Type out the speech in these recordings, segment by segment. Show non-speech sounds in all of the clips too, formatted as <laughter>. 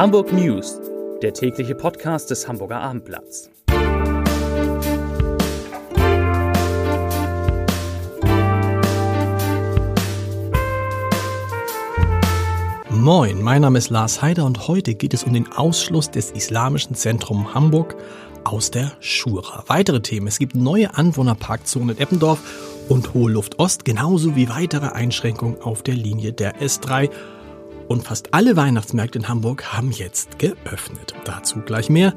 Hamburg News, der tägliche Podcast des Hamburger Abendblatts. Moin, mein Name ist Lars Heider und heute geht es um den Ausschluss des Islamischen Zentrum Hamburg aus der Schura. Weitere Themen. Es gibt neue Anwohnerparkzonen in Eppendorf und Hohe Luft Ost, genauso wie weitere Einschränkungen auf der Linie der S3. Und fast alle Weihnachtsmärkte in Hamburg haben jetzt geöffnet. Dazu gleich mehr.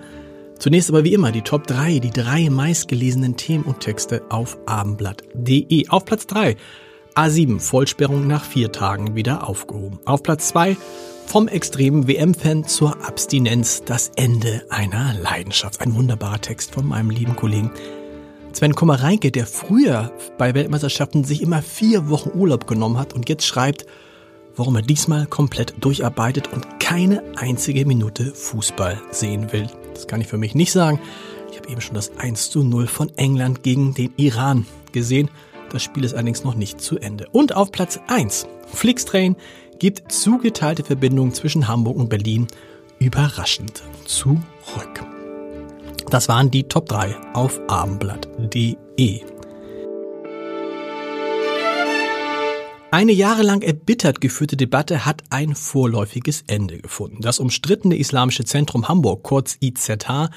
Zunächst aber wie immer die Top 3, die drei meistgelesenen Themen und Texte auf abendblatt.de. Auf Platz 3 A7 Vollsperrung nach vier Tagen wieder aufgehoben. Auf Platz 2 vom extremen WM-Fan zur Abstinenz das Ende einer Leidenschaft. Ein wunderbarer Text von meinem lieben Kollegen Sven Kommereinke, der früher bei Weltmeisterschaften sich immer vier Wochen Urlaub genommen hat und jetzt schreibt, warum er diesmal komplett durcharbeitet und keine einzige Minute Fußball sehen will. Das kann ich für mich nicht sagen. Ich habe eben schon das 1 zu 0 von England gegen den Iran gesehen. Das Spiel ist allerdings noch nicht zu Ende. Und auf Platz 1, Flixtrain gibt zugeteilte Verbindungen zwischen Hamburg und Berlin überraschend zurück. Das waren die Top 3 auf abendblatt.de. Eine jahrelang erbittert geführte Debatte hat ein vorläufiges Ende gefunden. Das umstrittene Islamische Zentrum Hamburg, kurz IZH,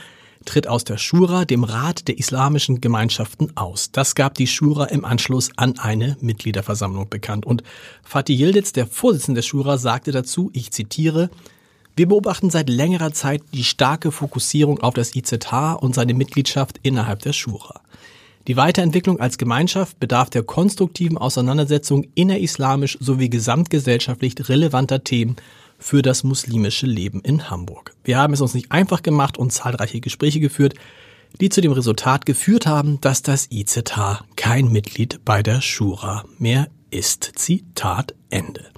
tritt aus der Schura, dem Rat der islamischen Gemeinschaften, aus. Das gab die Schura im Anschluss an eine Mitgliederversammlung bekannt. Und Fatih Yildiz, der Vorsitzende der Schura, sagte dazu, ich zitiere, wir beobachten seit längerer Zeit die starke Fokussierung auf das IZH und seine Mitgliedschaft innerhalb der Schura. Die Weiterentwicklung als Gemeinschaft bedarf der konstruktiven Auseinandersetzung innerislamisch sowie gesamtgesellschaftlich relevanter Themen für das muslimische Leben in Hamburg. Wir haben es uns nicht einfach gemacht und zahlreiche Gespräche geführt, die zu dem Resultat geführt haben, dass das IZH kein Mitglied bei der Schura mehr ist. Zitat Ende.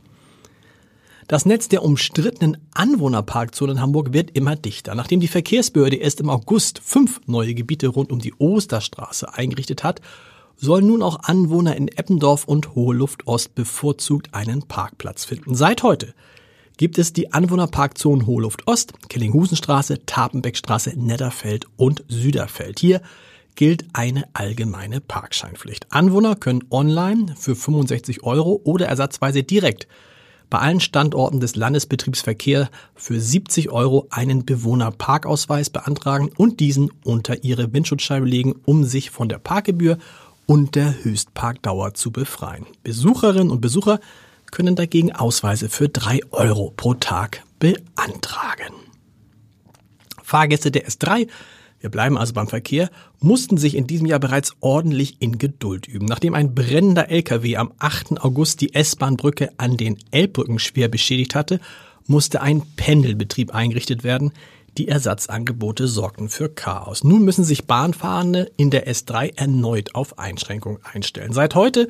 Das Netz der umstrittenen Anwohnerparkzonen in Hamburg wird immer dichter. Nachdem die Verkehrsbehörde erst im August fünf neue Gebiete rund um die Osterstraße eingerichtet hat, sollen nun auch Anwohner in Eppendorf und Hohe Luft Ost bevorzugt einen Parkplatz finden. Seit heute gibt es die Anwohnerparkzonen Hohe Luft Ost, Kellinghusenstraße, Tapenbeckstraße, Netterfeld und Süderfeld. Hier gilt eine allgemeine Parkscheinpflicht. Anwohner können online für 65 Euro oder ersatzweise direkt bei allen Standorten des Landesbetriebsverkehr für 70 Euro einen Bewohnerparkausweis beantragen und diesen unter ihre Windschutzscheibe legen, um sich von der Parkgebühr und der Höchstparkdauer zu befreien. Besucherinnen und Besucher können dagegen Ausweise für 3 Euro pro Tag beantragen. Fahrgäste der S3 wir bleiben also beim Verkehr, mussten sich in diesem Jahr bereits ordentlich in Geduld üben. Nachdem ein brennender LKW am 8. August die S-Bahn-Brücke an den Elbbrücken schwer beschädigt hatte, musste ein Pendelbetrieb eingerichtet werden. Die Ersatzangebote sorgten für Chaos. Nun müssen sich Bahnfahrende in der S3 erneut auf Einschränkungen einstellen. Seit heute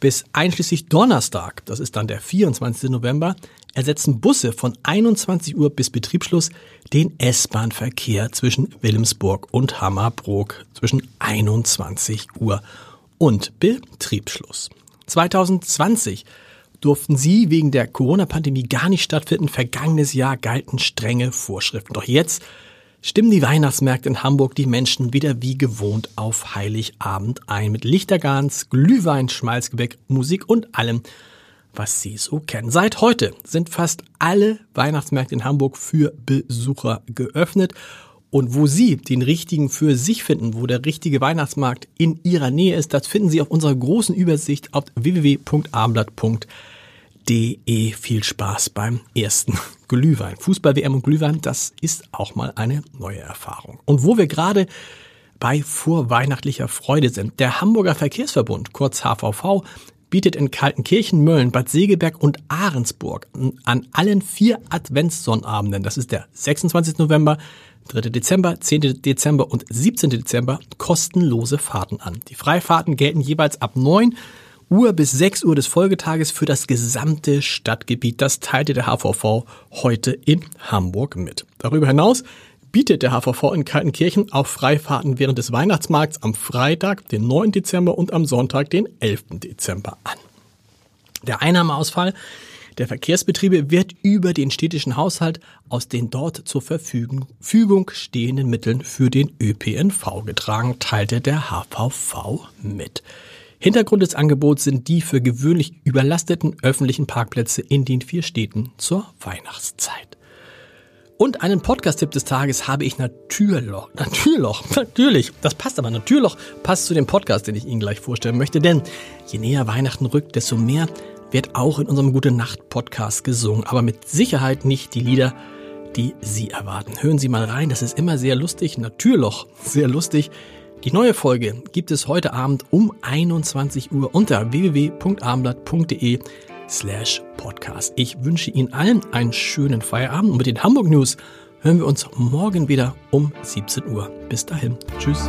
bis einschließlich Donnerstag, das ist dann der 24. November, ersetzen Busse von 21 Uhr bis Betriebsschluss den S-Bahn-Verkehr zwischen Wilhelmsburg und Hammerbrook zwischen 21 Uhr und Betriebsschluss. 2020 durften sie wegen der Corona-Pandemie gar nicht stattfinden. Vergangenes Jahr galten strenge Vorschriften. Doch jetzt stimmen die Weihnachtsmärkte in Hamburg die Menschen wieder wie gewohnt auf Heiligabend ein. Mit Lichtergans, Glühwein, Schmalzgebäck, Musik und allem, was Sie so kennen. Seit heute sind fast alle Weihnachtsmärkte in Hamburg für Besucher geöffnet. Und wo Sie den richtigen für sich finden, wo der richtige Weihnachtsmarkt in Ihrer Nähe ist, das finden Sie auf unserer großen Übersicht auf www.abendblatt.de. Viel Spaß beim ersten <laughs> Glühwein. Fußball-WM und Glühwein, das ist auch mal eine neue Erfahrung. Und wo wir gerade bei vorweihnachtlicher Freude sind. Der Hamburger Verkehrsverbund, kurz HVV, bietet in Kaltenkirchen, Mölln, Bad Segeberg und Ahrensburg an allen vier Adventssonnabenden, das ist der 26. November, 3. Dezember, 10. Dezember und 17. Dezember kostenlose Fahrten an. Die Freifahrten gelten jeweils ab 9 Uhr bis 6 Uhr des Folgetages für das gesamte Stadtgebiet. Das teilte der HVV heute in Hamburg mit. Darüber hinaus bietet der HVV in Kaltenkirchen auch Freifahrten während des Weihnachtsmarkts am Freitag, den 9. Dezember und am Sonntag, den 11. Dezember an. Der Einnahmeausfall der Verkehrsbetriebe wird über den städtischen Haushalt aus den dort zur Verfügung stehenden Mitteln für den ÖPNV getragen, teilte der HVV mit. Hintergrund des Angebots sind die für gewöhnlich überlasteten öffentlichen Parkplätze in den vier Städten zur Weihnachtszeit. Und einen Podcast-Tipp des Tages habe ich Natürloch. Natürloch, <laughs> natürlich. Das passt aber. Natürloch passt zu dem Podcast, den ich Ihnen gleich vorstellen möchte. Denn je näher Weihnachten rückt, desto mehr wird auch in unserem Gute Nacht Podcast gesungen. Aber mit Sicherheit nicht die Lieder, die Sie erwarten. Hören Sie mal rein. Das ist immer sehr lustig. Natürloch, sehr lustig. Die neue Folge gibt es heute Abend um 21 Uhr unter www.abendblatt.de slash podcast. Ich wünsche Ihnen allen einen schönen Feierabend und mit den Hamburg News hören wir uns morgen wieder um 17 Uhr. Bis dahin. Tschüss.